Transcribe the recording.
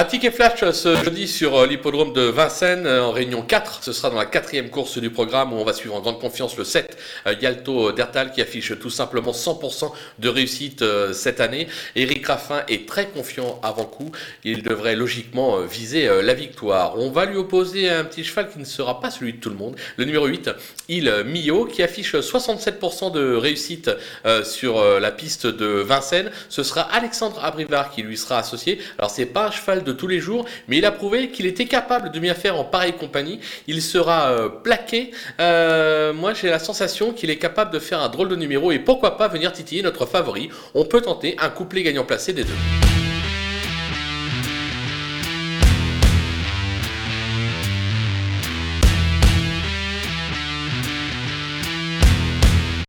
Un ticket flash ce jeudi sur euh, l'hippodrome de Vincennes euh, en réunion 4. Ce sera dans la quatrième course du programme où on va suivre en grande confiance le 7 euh, Yalto Dertal qui affiche tout simplement 100% de réussite cette année. Eric Raffin est très confiant avant coup. Il devrait logiquement viser la victoire. On va lui opposer un petit cheval qui ne sera pas celui de tout le monde. Le numéro 8, Il Mio, qui affiche 67% de réussite sur la piste de Vincennes. Ce sera Alexandre Abrivard qui lui sera associé. Alors c'est pas un cheval tous les jours, mais il a prouvé qu'il était capable de bien faire en pareille compagnie. Il sera euh, plaqué. Euh, moi, j'ai la sensation qu'il est capable de faire un drôle de numéro et pourquoi pas venir titiller notre favori. On peut tenter un couplet gagnant placé des deux.